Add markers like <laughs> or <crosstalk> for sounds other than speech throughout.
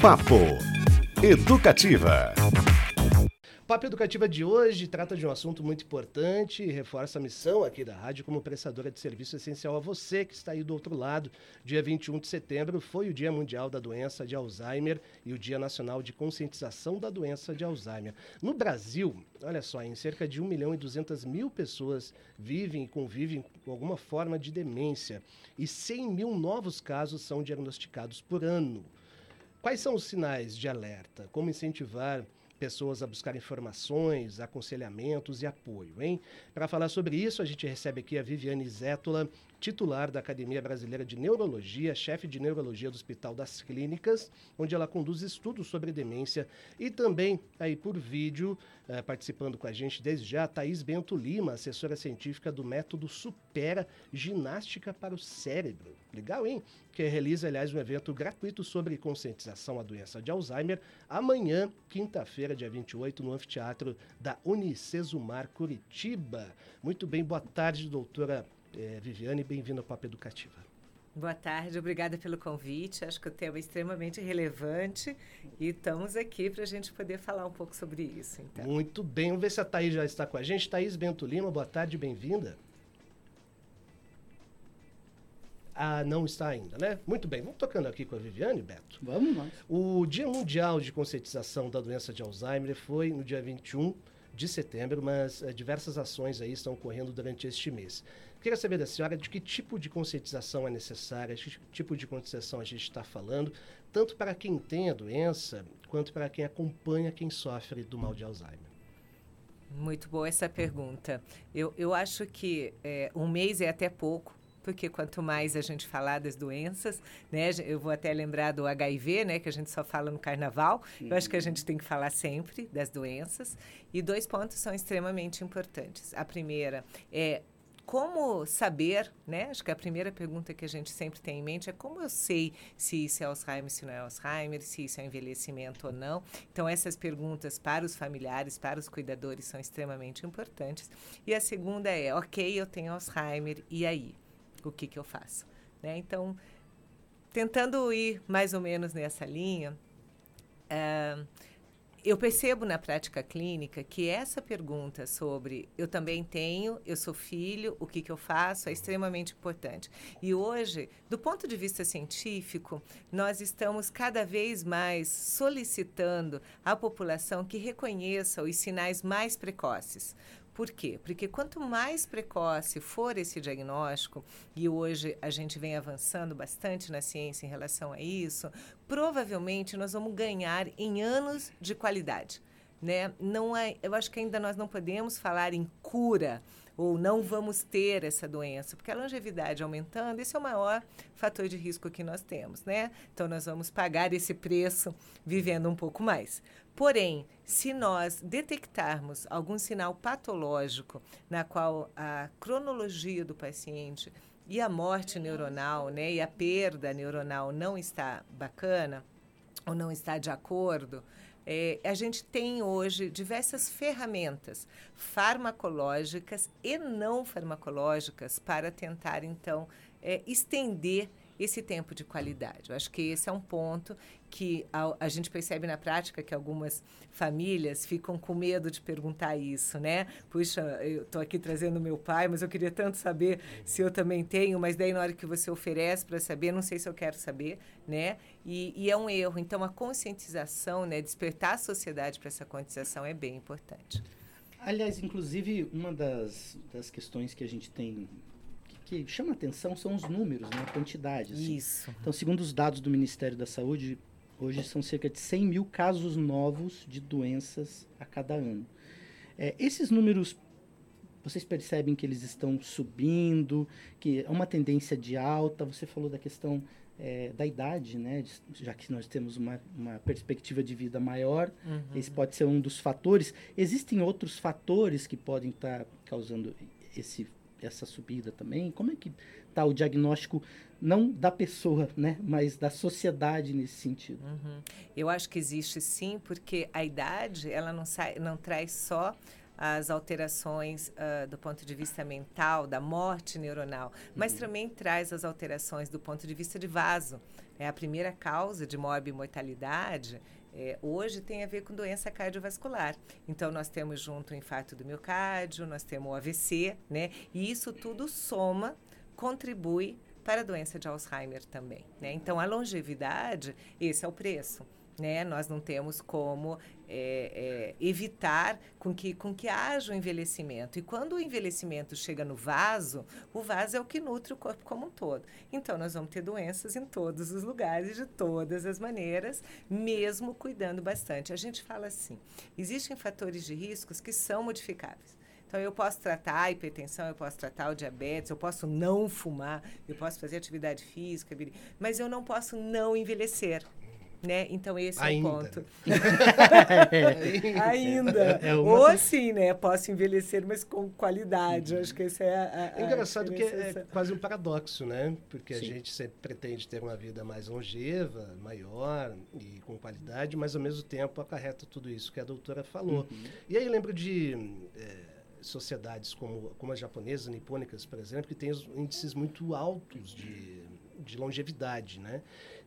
Papo Educativa. Papo Educativa de hoje trata de um assunto muito importante e reforça a missão aqui da rádio como prestadora de serviço essencial a você que está aí do outro lado. Dia 21 de setembro foi o Dia Mundial da Doença de Alzheimer e o Dia Nacional de Conscientização da Doença de Alzheimer. No Brasil, olha só, em cerca de 1 milhão e 200 mil pessoas vivem e convivem com alguma forma de demência e 100 mil novos casos são diagnosticados por ano. Quais são os sinais de alerta? Como incentivar pessoas a buscar informações, aconselhamentos e apoio, hein? Para falar sobre isso, a gente recebe aqui a Viviane Zétola, titular da Academia Brasileira de Neurologia, chefe de neurologia do Hospital das Clínicas, onde ela conduz estudos sobre demência e também aí por vídeo, eh, participando com a gente desde já, Thaís Bento Lima, assessora científica do método Supera Ginástica para o Cérebro. Legal, hein? Que realiza, aliás, um evento gratuito sobre conscientização à doença de Alzheimer amanhã, quinta-feira, dia 28, no anfiteatro da Unicesumar Curitiba. Muito bem, boa tarde, doutora é, Viviane, bem-vinda ao Papo Educativa. Boa tarde, obrigada pelo convite. Acho que o tema é extremamente relevante e estamos aqui para a gente poder falar um pouco sobre isso. Então. Muito bem, vamos ver se a Thaís já está com a gente. Thaís Bento Lima, boa tarde, bem-vinda. Ah, não está ainda, né? Muito bem, vamos tocando aqui com a Viviane, Beto. Vamos lá. O Dia Mundial de Conscientização da Doença de Alzheimer foi no dia 21 de setembro, mas é, diversas ações aí estão ocorrendo durante este mês. Queria saber da senhora de que tipo de conscientização é necessária, de que tipo de conscientização a gente está falando, tanto para quem tem a doença, quanto para quem acompanha quem sofre do mal de Alzheimer. Muito boa essa pergunta. Eu, eu acho que é, um mês é até pouco porque quanto mais a gente falar das doenças, né, eu vou até lembrar do HIV, né, que a gente só fala no carnaval, eu acho que a gente tem que falar sempre das doenças, e dois pontos são extremamente importantes. A primeira é como saber, né? Acho que a primeira pergunta que a gente sempre tem em mente é como eu sei se isso é Alzheimer, se não é Alzheimer, se isso é envelhecimento ou não. Então, essas perguntas para os familiares, para os cuidadores, são extremamente importantes. E a segunda é, ok, eu tenho Alzheimer, e aí? o que, que eu faço. Né? Então, tentando ir mais ou menos nessa linha, uh, eu percebo na prática clínica que essa pergunta sobre eu também tenho, eu sou filho, o que, que eu faço, é extremamente importante. E hoje, do ponto de vista científico, nós estamos cada vez mais solicitando à população que reconheça os sinais mais precoces. Por quê? Porque quanto mais precoce for esse diagnóstico, e hoje a gente vem avançando bastante na ciência em relação a isso, provavelmente nós vamos ganhar em anos de qualidade. Né? Não é, eu acho que ainda nós não podemos falar em cura ou não vamos ter essa doença, porque a longevidade aumentando, esse é o maior fator de risco que nós temos, né? Então nós vamos pagar esse preço vivendo um pouco mais. Porém, se nós detectarmos algum sinal patológico na qual a cronologia do paciente e a morte neuronal, né, e a perda neuronal não está bacana ou não está de acordo, é, a gente tem hoje diversas ferramentas farmacológicas e não farmacológicas para tentar, então, é, estender esse tempo de qualidade. Eu acho que esse é um ponto que a, a, gente percebe na prática que algumas famílias ficam com medo de perguntar isso, né? Puxa, eu estou aqui trazendo meu pai, mas eu queria tanto saber se eu também tenho, mas daí na hora que você oferece para saber, não sei se eu quero saber, né? E, e, é um erro. Então, a conscientização, né? Despertar a sociedade para essa conscientização é bem importante. Aliás, inclusive, uma das, das questões que a gente tem que chama atenção são os números, né? a quantidade. Assim. Isso. Então, segundo os dados do Ministério da Saúde, hoje são cerca de 100 mil casos novos de doenças a cada ano. É, esses números, vocês percebem que eles estão subindo, que é uma tendência de alta. Você falou da questão é, da idade, né? Já que nós temos uma, uma perspectiva de vida maior, uhum. esse pode ser um dos fatores. Existem outros fatores que podem estar tá causando esse essa subida também? Como é que está o diagnóstico, não da pessoa, né, mas da sociedade nesse sentido? Uhum. Eu acho que existe sim, porque a idade ela não, sai, não traz só as alterações uh, do ponto de vista mental, da morte neuronal, mas uhum. também traz as alterações do ponto de vista de vaso. É a primeira causa de morte e mortalidade é, hoje tem a ver com doença cardiovascular. Então, nós temos junto o infarto do miocárdio, nós temos o AVC, né? E isso tudo soma, contribui para a doença de Alzheimer também, né? Então, a longevidade, esse é o preço né? Nós não temos como é, é, evitar com que, com que haja o envelhecimento. E quando o envelhecimento chega no vaso, o vaso é o que nutre o corpo como um todo. Então, nós vamos ter doenças em todos os lugares, de todas as maneiras, mesmo cuidando bastante. A gente fala assim: existem fatores de riscos que são modificáveis. Então, eu posso tratar a hipertensão, eu posso tratar o diabetes, eu posso não fumar, eu posso fazer atividade física, mas eu não posso não envelhecer. Né? Então esse Ainda. é o ponto. <laughs> <laughs> Ainda. É, é uma... Ou assim, né? Posso envelhecer, mas com qualidade. Acho que esse é a, a É engraçado que é quase um paradoxo, né? Porque Sim. a gente sempre pretende ter uma vida mais longeva, maior e com qualidade, mas ao mesmo tempo acarreta tudo isso que a doutora falou. Uhum. E aí eu lembro de é, sociedades como, como as japonesas, nipônicas, por exemplo, que têm índices muito altos de, de longevidade, né?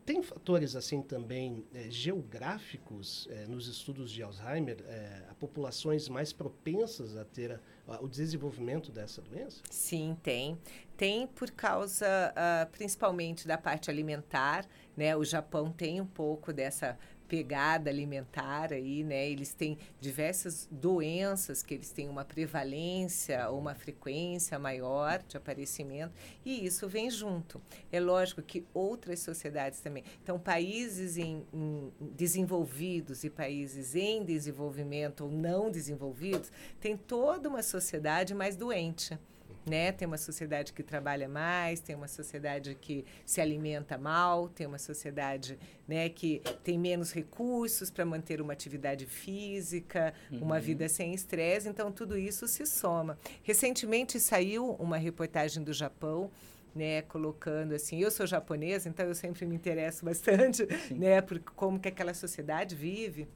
Tem fatores assim também é, geográficos é, nos estudos de Alzheimer, é, a populações mais propensas a ter a, a, o desenvolvimento dessa doença? Sim, tem. Tem por causa uh, principalmente da parte alimentar, né? O Japão tem um pouco dessa pegada alimentar aí, né? Eles têm diversas doenças que eles têm uma prevalência ou uma frequência maior de aparecimento e isso vem junto. É lógico que outras sociedades também. Então, países em, em desenvolvidos e países em desenvolvimento ou não desenvolvidos têm toda uma sociedade mais doente né? Tem uma sociedade que trabalha mais, tem uma sociedade que se alimenta mal, tem uma sociedade, né, que tem menos recursos para manter uma atividade física, uhum. uma vida sem estresse, então tudo isso se soma. Recentemente saiu uma reportagem do Japão né, colocando assim, eu sou japonesa, então eu sempre me interesso bastante, Sim. né, por como que aquela sociedade vive.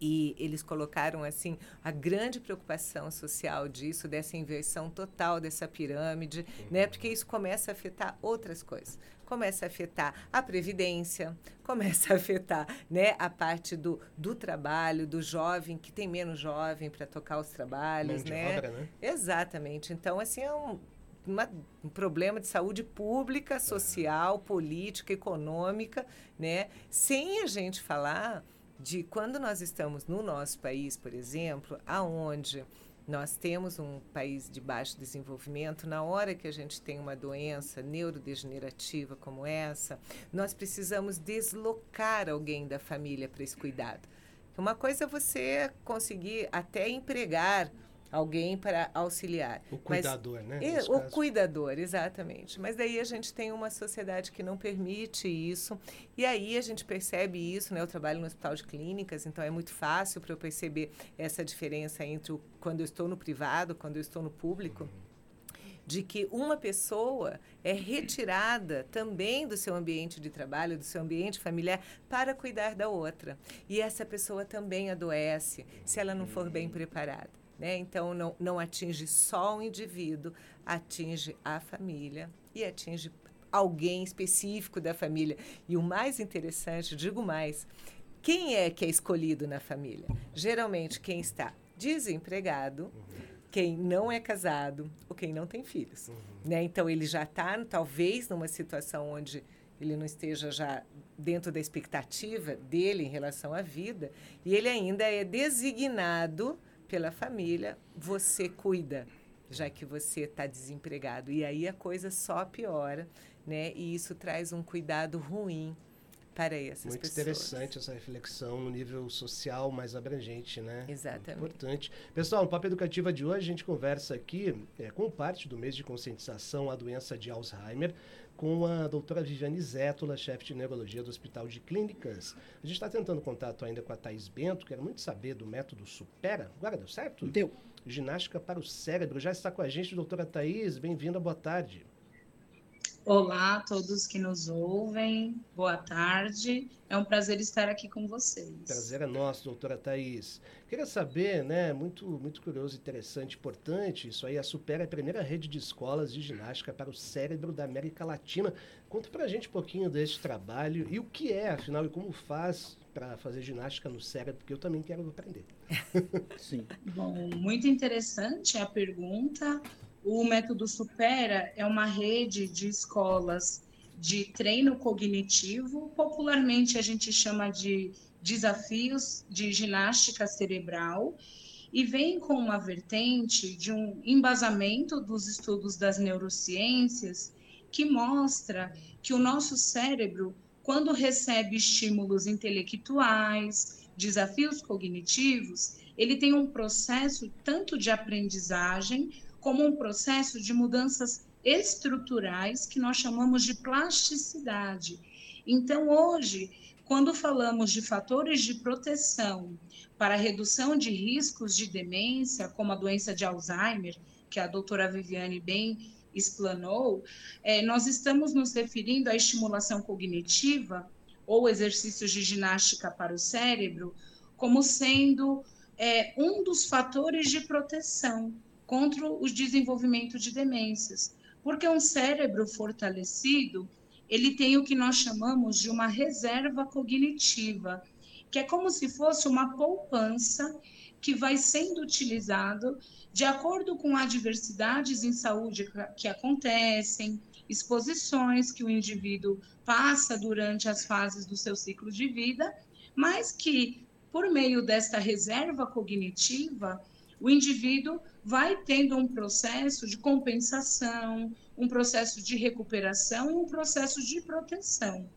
E eles colocaram assim a grande preocupação social disso, dessa inversão total dessa pirâmide, uhum. né? Porque isso começa a afetar outras coisas. Começa a afetar a previdência, <laughs> começa a afetar, né, a parte do, do trabalho, do jovem que tem menos jovem para tocar os trabalhos, né? Obra, né? Exatamente. Então assim é um uma, um problema de saúde pública, social, política, econômica, né? Sem a gente falar de quando nós estamos no nosso país, por exemplo, aonde nós temos um país de baixo desenvolvimento, na hora que a gente tem uma doença neurodegenerativa como essa, nós precisamos deslocar alguém da família para esse cuidado. Uma coisa é você conseguir até empregar alguém para auxiliar. O cuidador, Mas, né? o caso. cuidador, exatamente. Mas daí a gente tem uma sociedade que não permite isso. E aí a gente percebe isso, né? Eu trabalho no hospital de clínicas, então é muito fácil para eu perceber essa diferença entre o, quando eu estou no privado, quando eu estou no público. Uhum. De que uma pessoa é retirada também do seu ambiente de trabalho, do seu ambiente familiar, para cuidar da outra. E essa pessoa também adoece se ela não for bem preparada. Né? Então, não, não atinge só o indivíduo, atinge a família e atinge alguém específico da família. E o mais interessante, digo mais, quem é que é escolhido na família? Geralmente, quem está desempregado, uhum. quem não é casado ou quem não tem filhos. Uhum. Né? Então, ele já está, talvez, numa situação onde ele não esteja já dentro da expectativa dele em relação à vida, e ele ainda é designado pela família, você cuida, já que você está desempregado. E aí a coisa só piora, né? E isso traz um cuidado ruim para essas Muito pessoas. interessante essa reflexão no nível social mais abrangente, né? Exatamente. Muito importante. Pessoal, no Papo Educativa de hoje, a gente conversa aqui é, com parte do mês de conscientização à doença de Alzheimer com a doutora Viviane Zétola, chefe de neurologia do Hospital de Clínicas. A gente está tentando contato ainda com a Thais Bento, quero muito saber do método Supera. Agora deu certo? Deu. Ginástica para o cérebro. Já está com a gente, doutora Thais. Bem-vinda, boa tarde. Olá a todos que nos ouvem, boa tarde. É um prazer estar aqui com vocês. Prazer é nosso, doutora Thais. Queria saber, né, muito, muito curioso, interessante, importante, isso aí, a Supera é a primeira rede de escolas de ginástica para o cérebro da América Latina. Conta pra gente um pouquinho desse trabalho e o que é, afinal, e como faz para fazer ginástica no cérebro, porque eu também quero aprender. <laughs> Sim. Bom, muito interessante a pergunta. O método Supera é uma rede de escolas de treino cognitivo, popularmente a gente chama de desafios de ginástica cerebral, e vem com uma vertente de um embasamento dos estudos das neurociências que mostra que o nosso cérebro, quando recebe estímulos intelectuais, desafios cognitivos, ele tem um processo tanto de aprendizagem como um processo de mudanças estruturais que nós chamamos de plasticidade. Então, hoje, quando falamos de fatores de proteção para redução de riscos de demência, como a doença de Alzheimer, que a doutora Viviane bem explanou, é, nós estamos nos referindo à estimulação cognitiva ou exercícios de ginástica para o cérebro como sendo é, um dos fatores de proteção contra o desenvolvimento de demências. Porque um cérebro fortalecido, ele tem o que nós chamamos de uma reserva cognitiva, que é como se fosse uma poupança que vai sendo utilizado de acordo com adversidades em saúde que acontecem, exposições que o indivíduo passa durante as fases do seu ciclo de vida, mas que, por meio desta reserva cognitiva, o indivíduo vai tendo um processo de compensação, um processo de recuperação, um processo de proteção.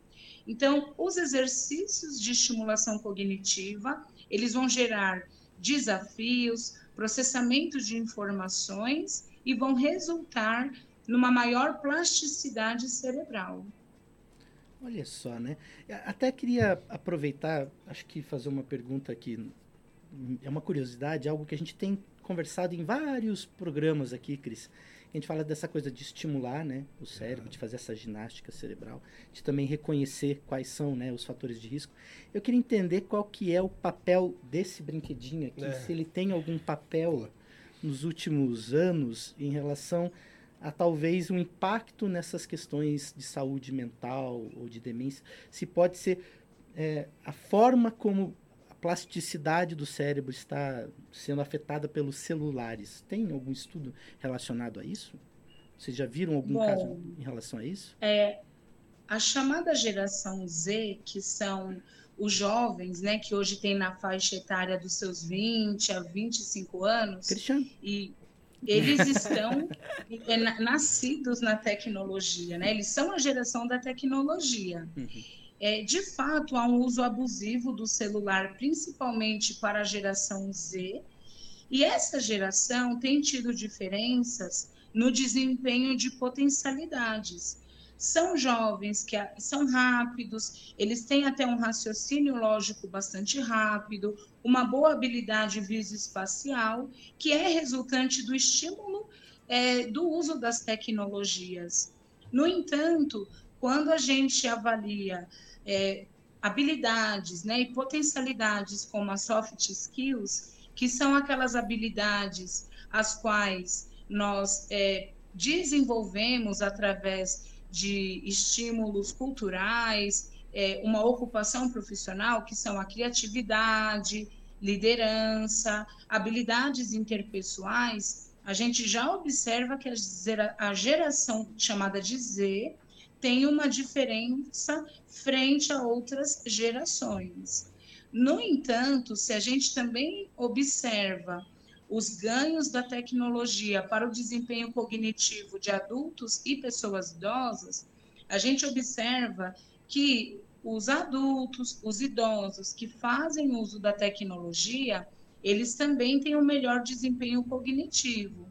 Então, os exercícios de estimulação cognitiva, eles vão gerar desafios, processamento de informações e vão resultar numa maior plasticidade cerebral. Olha só, né? Até queria aproveitar, acho que fazer uma pergunta aqui é uma curiosidade, algo que a gente tem conversado em vários programas aqui, Cris. A gente fala dessa coisa de estimular né, o cérebro, de fazer essa ginástica cerebral, de também reconhecer quais são né, os fatores de risco. Eu queria entender qual que é o papel desse brinquedinho aqui, é. se ele tem algum papel nos últimos anos em relação a talvez um impacto nessas questões de saúde mental ou de demência, se pode ser é, a forma como plasticidade do cérebro está sendo afetada pelos celulares. Tem algum estudo relacionado a isso? Vocês já viram algum Bom, caso em relação a isso? É, a chamada geração Z, que são os jovens, né, que hoje tem na faixa etária dos seus 20 a 25 anos, Cristiano. e eles estão <laughs> nascidos na tecnologia, né? Eles são a geração da tecnologia. Uhum. É, de fato, há um uso abusivo do celular, principalmente para a geração Z, e essa geração tem tido diferenças no desempenho de potencialidades. São jovens que são rápidos, eles têm até um raciocínio lógico bastante rápido, uma boa habilidade visoespacial, que é resultante do estímulo é, do uso das tecnologias. No entanto, quando a gente avalia é, habilidades né, e potencialidades como as soft skills, que são aquelas habilidades as quais nós é, desenvolvemos através de estímulos culturais, é, uma ocupação profissional, que são a criatividade, liderança, habilidades interpessoais, a gente já observa que a geração chamada de Z tem uma diferença frente a outras gerações. No entanto, se a gente também observa os ganhos da tecnologia para o desempenho cognitivo de adultos e pessoas idosas, a gente observa que os adultos, os idosos que fazem uso da tecnologia, eles também têm um melhor desempenho cognitivo.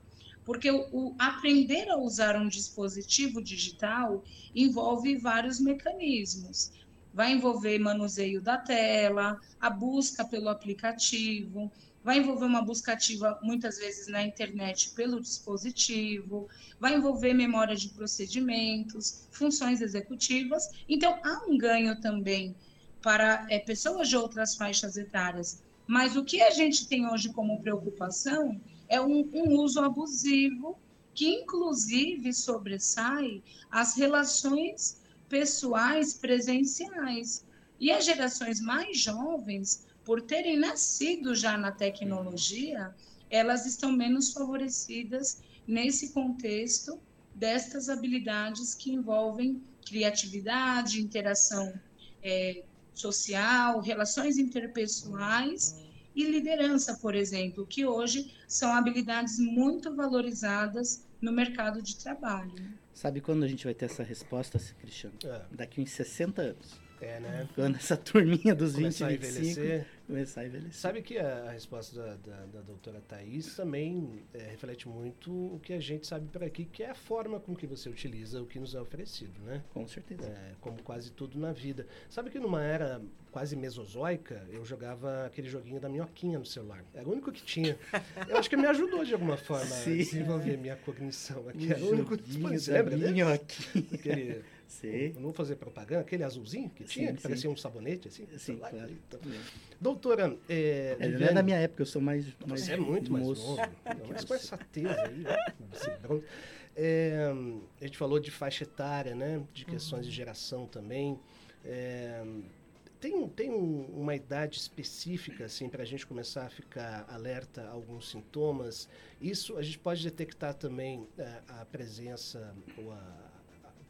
Porque o, o, aprender a usar um dispositivo digital envolve vários mecanismos. Vai envolver manuseio da tela, a busca pelo aplicativo, vai envolver uma busca ativa, muitas vezes na internet, pelo dispositivo, vai envolver memória de procedimentos, funções executivas. Então, há um ganho também para é, pessoas de outras faixas etárias. Mas o que a gente tem hoje como preocupação é um, um uso abusivo que, inclusive, sobressai as relações pessoais presenciais. E as gerações mais jovens por terem nascido já na tecnologia, elas estão menos favorecidas nesse contexto destas habilidades que envolvem criatividade, interação é, social, relações interpessoais e liderança, por exemplo, que hoje são habilidades muito valorizadas no mercado de trabalho. Sabe quando a gente vai ter essa resposta, Cristiano? É. Daqui uns 60 anos. É, né? Quando essa turminha dos começar 20 e 25 começar a envelhecer. Sabe que a, resposta da, da, da, doutora Thais também é, reflete muito o que a gente sabe por aqui, que é a forma com que você utiliza o que nos é oferecido, né? Com certeza. É, como quase tudo na vida. Sabe que numa era quase mesozoica, eu jogava aquele joguinho da minhoquinha no celular. Era o único que tinha. Eu acho que me ajudou de alguma forma <laughs> Sim. a desenvolver minha cognição. Aqui. Era o único que você lembra, né? Aquele Sim. Não vou fazer propaganda, aquele azulzinho que tinha, sim, que parecia um sabonete, assim. Sim, claro. Então. Doutora. É, é, não é da minha época, eu sou mais. mais Você é muito moço. mais novo. <laughs> mas com essa tesa aí, né? é, a gente falou de faixa etária, né? De questões uhum. de geração também. É, tem, tem um, uma idade específica assim para a gente começar a ficar alerta a alguns sintomas. Isso a gente pode detectar também a, é, a presença ou a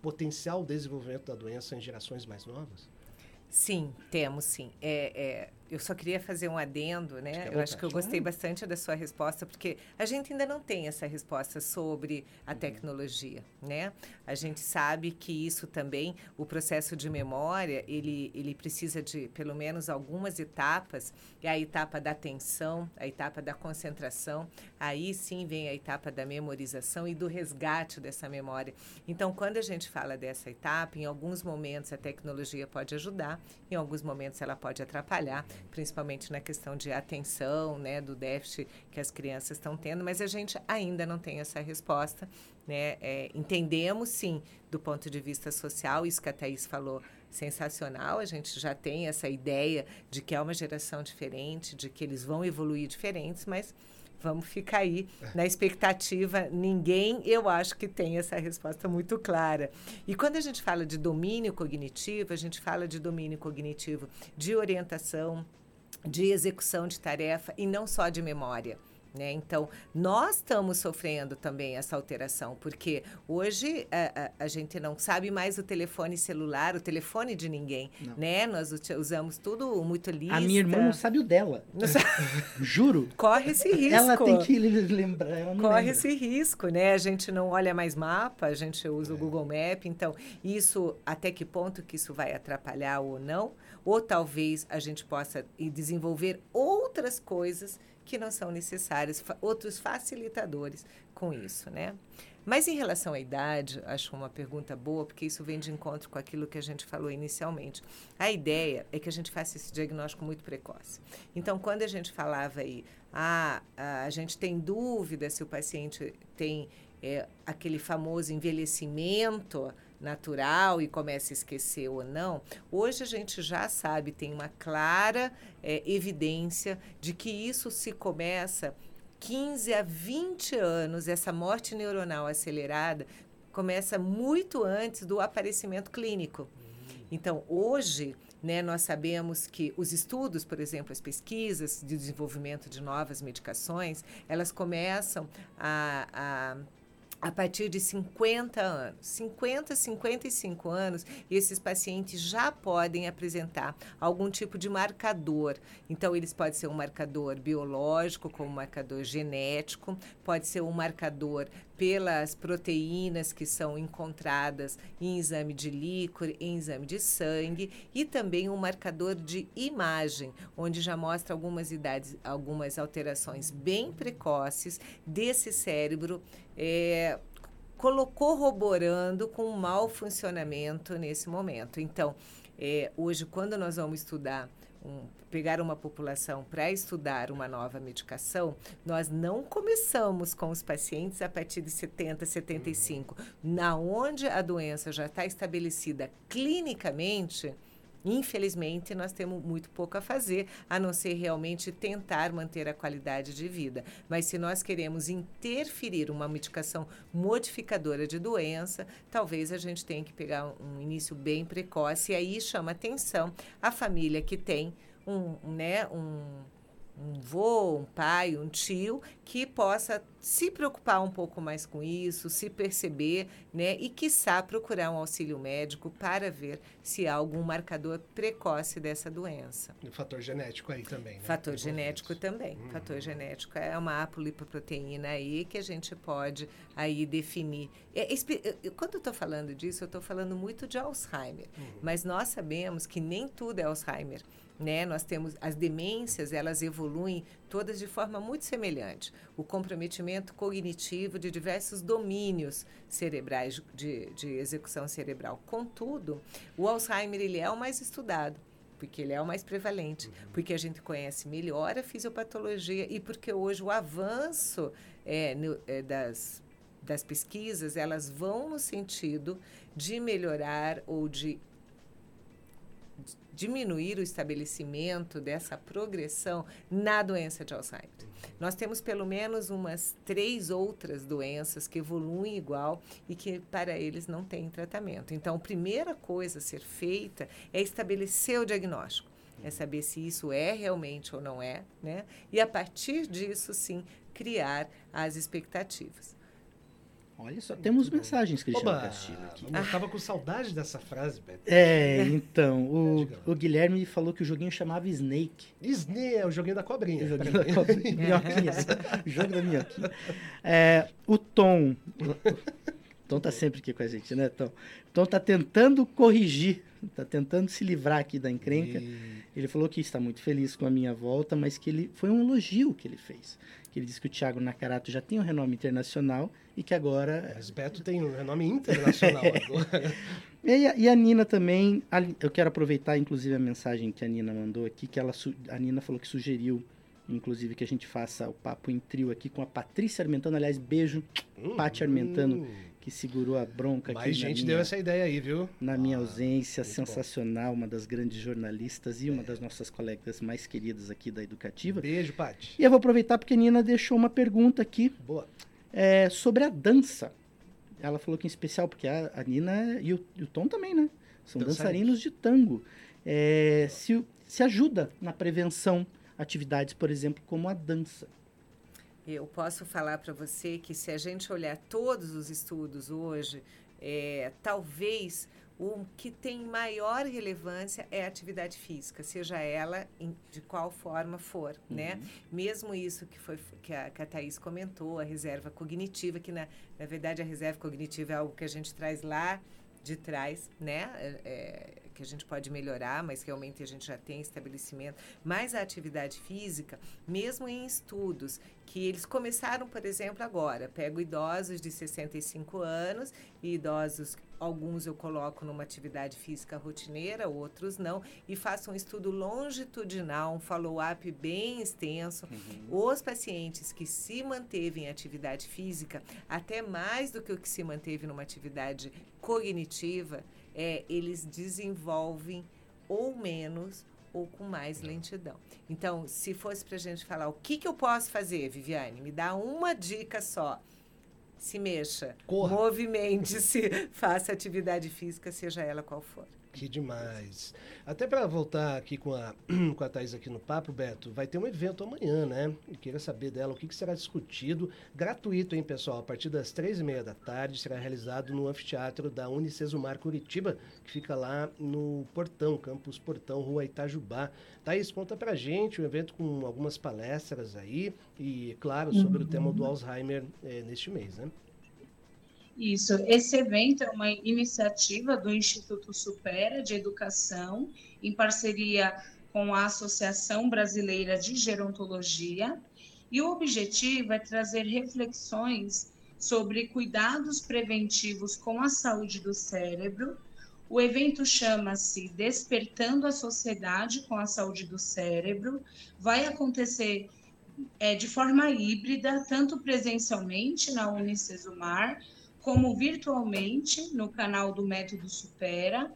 potencial desenvolvimento da doença em gerações mais novas? Sim, temos sim. É, é, eu só queria fazer um adendo, né? Eu acho que eu gostei bastante da sua resposta, porque a gente ainda não tem essa resposta sobre a uhum. tecnologia, né? A gente sabe que isso também, o processo de memória, ele, ele precisa de pelo menos algumas etapas, é a etapa da atenção, a etapa da concentração, aí sim vem a etapa da memorização e do resgate dessa memória. Então, quando a gente fala dessa etapa, em alguns momentos a tecnologia pode ajudar, em alguns momentos ela pode atrapalhar, principalmente na questão de atenção, né, do déficit que as crianças estão tendo, mas a gente ainda não tem essa resposta, né? É, entendemos sim do ponto de vista social, isso que a Thaís falou, sensacional, a gente já tem essa ideia de que é uma geração diferente, de que eles vão evoluir diferentes, mas vamos ficar aí na expectativa. Ninguém, eu acho que tem essa resposta muito clara. E quando a gente fala de domínio cognitivo, a gente fala de domínio cognitivo de orientação, de execução de tarefa e não só de memória. Né? Então, nós estamos sofrendo também essa alteração, porque hoje a, a, a, gente não sabe mais o telefone celular, o telefone de ninguém. Né? Nós usamos tudo muito lista. A minha irmã não sabe o dela. <laughs> Juro. Corre esse risco. <laughs> Ela tem que lembrar. Corre esse risco, né? A gente não olha mais mapa, a gente usa é. o Google Map. Então, isso, até que ponto que isso vai atrapalhar ou não? Ou talvez a gente possa desenvolver outras coisas que não são necessários, fa outros facilitadores com isso, né? Mas em relação à idade, acho uma pergunta boa, porque isso vem de encontro com aquilo que a gente falou inicialmente. A ideia é que a gente faça esse diagnóstico muito precoce. Então, quando a gente falava aí, ah, a gente tem dúvida se o paciente tem é, aquele famoso envelhecimento natural e começa a esquecer ou não, hoje a gente já sabe, tem uma clara é, evidência de que isso se começa 15 a 20 anos, essa morte neuronal acelerada começa muito antes do aparecimento clínico. Então, hoje, né, nós sabemos que os estudos, por exemplo, as pesquisas de desenvolvimento de novas medicações, elas começam a, a a partir de 50 anos. 50, 55 anos, esses pacientes já podem apresentar algum tipo de marcador. Então, eles podem ser um marcador biológico, como um marcador genético, pode ser um marcador pelas proteínas que são encontradas em exame de líquor, em exame de sangue e também um marcador de imagem, onde já mostra algumas idades, algumas alterações bem precoces desse cérebro é, corroborando com o mau funcionamento nesse momento. Então, É, hoje, quando nós vamos estudar um, pegar uma população para estudar uma nova medicação, nós não começamos com os pacientes a partir de 70, 75. Na onde a doença já está estabelecida clinicamente, Infelizmente, nós temos muito pouco a fazer, a não ser realmente tentar manter a qualidade de vida. Mas se nós queremos interferir uma medicação modificadora de doença, talvez a gente tenha que pegar um início bem precoce e aí chama atenção a família que tem um, né, um um vô, um pai, um tio que possa se preocupar um pouco mais com isso, se perceber, né, e quiçá procurar um auxílio médico para ver se há algum marcador precoce dessa doença. E o fator genético aí também, né? Fator genético também. Uhum. Fator genético é uma apolipoproteína aí que a gente pode aí definir. É, quando eu estou falando disso, eu estou falando muito de Alzheimer, uhum. mas nós sabemos que nem tudo é Alzheimer né? Nós temos as demências, elas evoluem todas de forma muito semelhante. O comprometimento cognitivo de diversos domínios cerebrais de, de execução cerebral. Contudo, o Alzheimer ele é o mais estudado porque ele é o mais prevalente, uhum. porque a gente conhece melhor a fisiopatologia e porque hoje o avanço é, no, é, das, das pesquisas elas vão no sentido de melhorar ou de diminuir o estabelecimento dessa progressão na doença de Alzheimer. Nós temos pelo menos umas três outras doenças que evoluem igual e que para eles não tem tratamento. Então, a primeira coisa a ser feita é estabelecer o diagnóstico é saber se isso é realmente ou não é, né? E a partir disso, sim, criar as expectativas. Olha só, temos mensagens, Cristiano Oba, Castilho. Aqui. Eu estava com saudade dessa frase, Beto. É, então, <laughs> o, o, Guilherme falou que o joguinho chamava Snake. Snake, é o joguinho da cobrinha. O joguinho da cobrinha. minhoquinha, <laughs> o jogo da minhoquinha. É, o Tom, <laughs> Tom tá sempre aqui com a gente, né, Tom? Tom tá tentando corrigir, tá tentando se livrar aqui da encrenca. E... Ele falou que está muito feliz com a minha volta, mas que ele foi um elogio que ele fez que ele disse que o Thiago Nakarato já tem um renome internacional e que agora... Mas Beto tem um renome internacional <laughs> agora. e, a, e a Nina também, a, eu quero aproveitar inclusive a mensagem que a Nina mandou aqui, que ela, a Nina falou que sugeriu inclusive que a gente faça o papo em trio aqui com a Patrícia Armentano, aliás, beijo, hum, Pati Armentano, que segurou a bronca Mais aqui. Mais gente minha, deu essa ideia aí, viu? Na minha ah, ausência, sensacional, bom. uma das grandes jornalistas e é. uma das nossas colegas mais queridas aqui da Educativa. Beijo, Pati. E eu vou aproveitar porque a Nina deixou uma pergunta aqui. Boa. É, sobre a dança. Ela falou que em especial, porque a, a Nina e o, e o, Tom também, né? São dançarinos de tango. É, se, se ajuda na prevenção atividades, por exemplo, como a dança. Eu posso falar para você que se a gente olhar todos os estudos hoje, é, talvez o que tem maior relevância é a atividade física, seja ela em, de qual forma for, uhum. né? Mesmo isso que foi que a, que a Thaís comentou, a reserva cognitiva, que na, na verdade a reserva cognitiva é algo que a gente traz lá de trás, né? É, é que a gente pode melhorar, mas realmente a gente já tem estabelecimento. Mas a atividade física, mesmo em estudos, que eles começaram, por exemplo, agora, pego idosos de 65 anos e idosos alguns eu coloco numa atividade física rotineira, outros não, e faço um estudo longitudinal, um follow-up bem extenso. Uhum. Os pacientes que se manteve em atividade física, até mais do que o que se manteve numa atividade cognitiva, é, eles desenvolvem ou menos ou com mais lentidão. Então, se fosse para a gente falar o que, que eu posso fazer, Viviane, me dá uma dica só. Se mexa, movimente-se, <laughs> faça atividade física, seja ela qual for. Que demais. Até para voltar aqui com a, <clears throat> com a Thais aqui no papo, Beto, vai ter um evento amanhã, né? E queria saber dela o que, que será discutido, gratuito, hein, pessoal? A partir das três e meia da tarde será realizado no anfiteatro da Unicesumar Curitiba, que fica lá no Portão, Campus Portão, Rua Itajubá. Thaís, conta pra gente um evento com algumas palestras aí e, claro, sobre uhum. o tema do Alzheimer é, neste mês, né? Isso, esse evento é uma iniciativa do Instituto Supera de Educação, em parceria com a Associação Brasileira de Gerontologia, e o objetivo é trazer reflexões sobre cuidados preventivos com a saúde do cérebro, O evento chama-se Despertando a Sociedade com a Saúde do Cérebro. Vai acontecer é, de forma híbrida, tanto presencialmente na Unicesumar, como virtualmente no canal do Método Supera.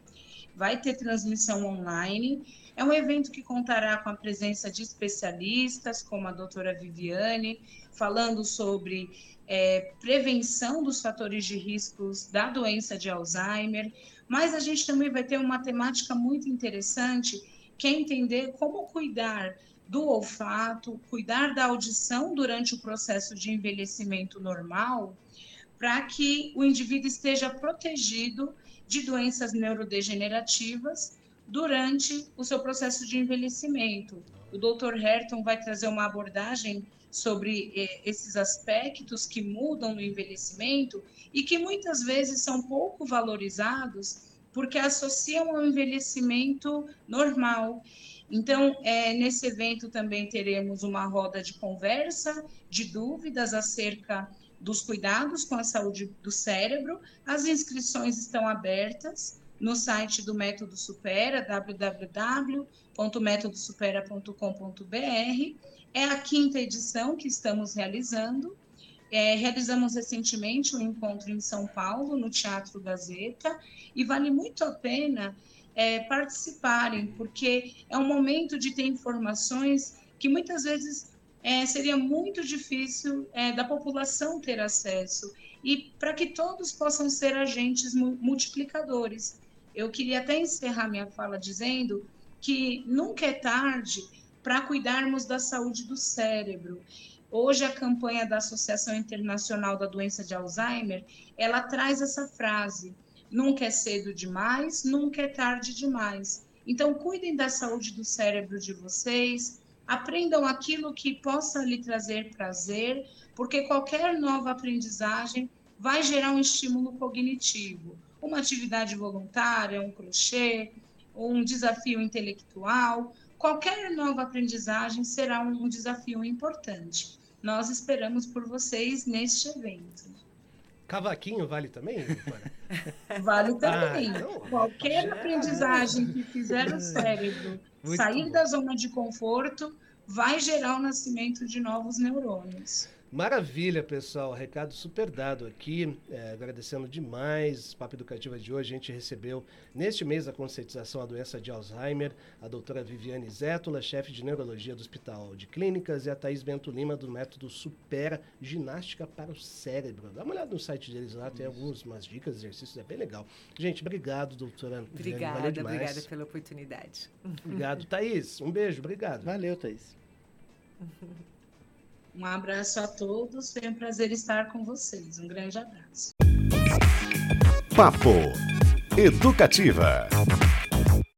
Vai ter transmissão online. É um evento que contará com a presença de especialistas, como a doutora Viviane, falando sobre é, prevenção dos fatores de riscos da doença de Alzheimer, mas a gente também vai ter uma temática muito interessante, que é entender como cuidar do olfato, cuidar da audição durante o processo de envelhecimento normal, para que o indivíduo esteja protegido de doenças neurodegenerativas durante o seu processo de envelhecimento. O Dr. Herton vai trazer uma abordagem sobre eh, esses aspectos que mudam no envelhecimento e que muitas vezes são pouco valorizados porque associam ao envelhecimento normal. Então, é, nesse evento também teremos uma roda de conversa, de dúvidas acerca dos cuidados com a saúde do cérebro. As inscrições estão abertas no site do Método Supera, www.métodosupera.com.br. É a quinta edição que estamos realizando. É, realizamos recentemente um encontro em São Paulo, no Teatro Gazeta, e vale muito a pena é, participarem, porque é um momento de ter informações que muitas vezes é, seria muito difícil é, da população ter acesso e para que todos possam ser agentes multiplicadores. Eu queria até encerrar minha fala dizendo que nunca é tarde para cuidarmos da saúde do cérebro. Hoje a campanha da Associação Internacional da Doença de Alzheimer, ela traz essa frase: Nunca é cedo demais, nunca é tarde demais. Então, cuidem da saúde do cérebro de vocês, aprendam aquilo que possa lhe trazer prazer, porque qualquer nova aprendizagem vai gerar um estímulo cognitivo. Uma atividade voluntária, um crochê, um desafio intelectual, qualquer nova aprendizagem será um desafio importante. Nós esperamos por vocês neste evento. Cavaquinho vale também? <laughs> vale também. Ah, então, Qualquer já... aprendizagem que fizer o <laughs> cérebro Muito sair bom. da zona de conforto vai gerar o nascimento de novos neurônios. Maravilha, pessoal. Recado super dado aqui. É, agradecendo demais. Papo Educativa de hoje. A gente recebeu, neste mês, a conscientização da doença de Alzheimer, a doutora Viviane Zétula, chefe de neurologia do Hospital de Clínicas, e a Thaís Bento Lima, do método Supera Ginástica para o Cérebro. Dá uma olhada no site deles lá, tem algumas dicas, exercícios, é bem legal. Gente, obrigado, doutora Obrigada, Viviane, obrigada pela oportunidade. Obrigado, Thaís. Um beijo, obrigado. Valeu, Thaís. <laughs> Um abraço a todos, foi um prazer estar com vocês. Um grande abraço. Papo Educativa.